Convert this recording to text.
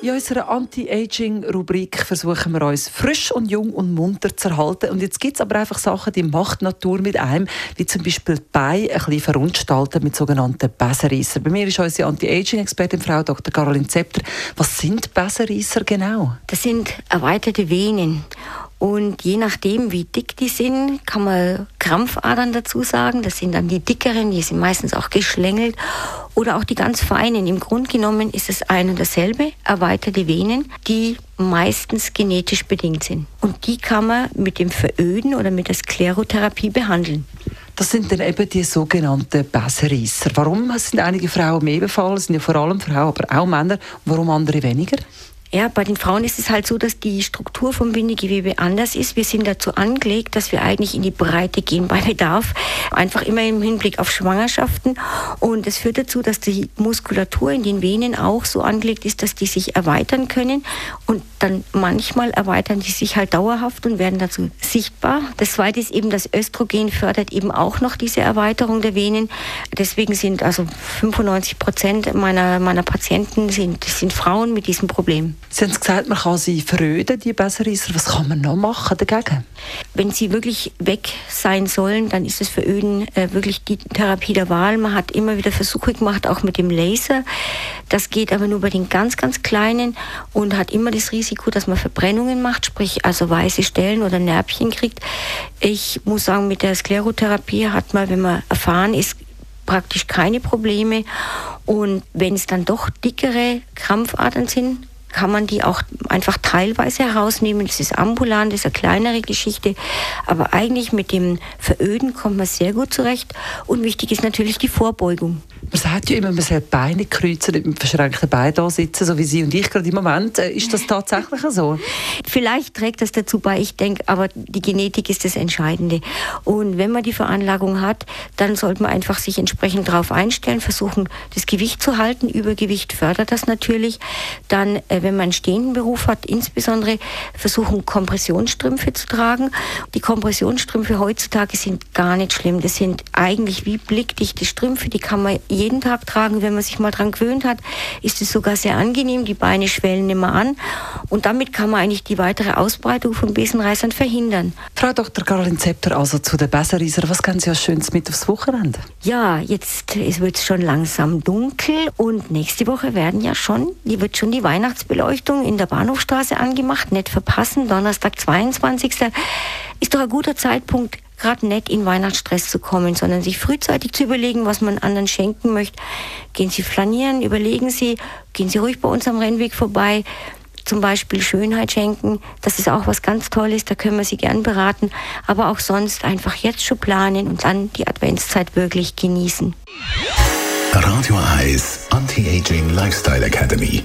in unserer Anti-Aging-Rubrik versuchen wir uns frisch und jung und munter zu erhalten. Und jetzt gibt es aber einfach Sachen, die macht Natur mit einem, wie zum Beispiel die Beine ein bisschen verunstalten mit sogenannten Besserreisser. Bei mir ist unsere Anti-Aging-Expertin, Frau Dr. Caroline Zepter. Was sind Besserreisser genau? Das sind erweiterte Venen. Und je nachdem, wie dick die sind, kann man Krampfadern dazu sagen. Das sind dann die dickeren, die sind meistens auch geschlängelt. Oder auch die ganz feinen. Im Grunde genommen ist es ein und dasselbe, erweiterte Venen, die meistens genetisch bedingt sind. Und die kann man mit dem Veröden oder mit der Sklerotherapie behandeln. Das sind dann eben die sogenannten Besserwisser. Warum sind einige Frauen mehr befallen? Das sind ja vor allem Frauen, aber auch Männer. Warum andere weniger? Ja, bei den Frauen ist es halt so, dass die Struktur vom Bindegewebe anders ist. Wir sind dazu angelegt, dass wir eigentlich in die Breite gehen bei Bedarf. Einfach immer im Hinblick auf Schwangerschaften. Und es führt dazu, dass die Muskulatur in den Venen auch so angelegt ist, dass die sich erweitern können. Und dann manchmal erweitern die sich halt dauerhaft und werden dazu sichtbar. Das zweite ist eben, das Östrogen fördert eben auch noch diese Erweiterung der Venen. Deswegen sind also 95 Prozent meiner, meiner Patienten sind, sind Frauen mit diesem Problem. Sie haben gesagt, man kann sie verröden, die Besserwisser. Was kann man noch machen dagegen? Wenn sie wirklich weg sein sollen, dann ist das Veröden äh, wirklich die Therapie der Wahl. Man hat immer wieder Versuche gemacht, auch mit dem Laser. Das geht aber nur bei den ganz, ganz Kleinen und hat immer das Risiko, dass man Verbrennungen macht, sprich also weiße Stellen oder Närbchen kriegt. Ich muss sagen, mit der Sklerotherapie hat man, wenn man erfahren ist, praktisch keine Probleme. Und wenn es dann doch dickere Krampfadern sind, kann man die auch einfach teilweise herausnehmen. Das ist ambulant, das ist eine kleinere Geschichte. Aber eigentlich mit dem Veröden kommt man sehr gut zurecht. Und wichtig ist natürlich die Vorbeugung. Man sagt ja immer, man soll Beine kreuzen, nicht mit verschränkten Beinen da sitzen, so wie Sie und ich gerade im Moment. Äh, ist das tatsächlich so? Vielleicht trägt das dazu bei, ich denke, aber die Genetik ist das Entscheidende. Und wenn man die Veranlagung hat, dann sollte man einfach sich entsprechend darauf einstellen, versuchen, das Gewicht zu halten. Übergewicht fördert das natürlich. Dann, äh, wenn man einen stehenden Beruf hat, insbesondere versuchen, Kompressionsstrümpfe zu tragen. Die Kompressionsstrümpfe heutzutage sind gar nicht schlimm. Das sind eigentlich wie blickdichte Strümpfe, die kann man jeden Tag tragen. Wenn man sich mal dran gewöhnt hat, ist es sogar sehr angenehm. Die Beine schwellen immer an. Und damit kann man eigentlich die weitere Ausbreitung von Besenreißern verhindern. Frau Dr. Caroline Zepter, also zu den Besserreißern, was können Sie als Schönes mit aufs Wochenende? Ja, jetzt wird es schon langsam dunkel und nächste Woche werden ja schon, die wird schon die Weihnachtsbeleuchtung in der Bahnhofstraße angemacht. Nicht verpassen, Donnerstag, 22. Ist doch ein guter Zeitpunkt, gerade nicht in Weihnachtsstress zu kommen, sondern sich frühzeitig zu überlegen, was man anderen schenken möchte. Gehen Sie flanieren, überlegen Sie, gehen Sie ruhig bei uns am Rennweg vorbei, zum Beispiel Schönheit schenken. Das ist auch was ganz Tolles, da können wir Sie gern beraten. Aber auch sonst einfach jetzt schon planen und dann die Adventszeit wirklich genießen. Radio Eyes Anti-Aging Lifestyle Academy.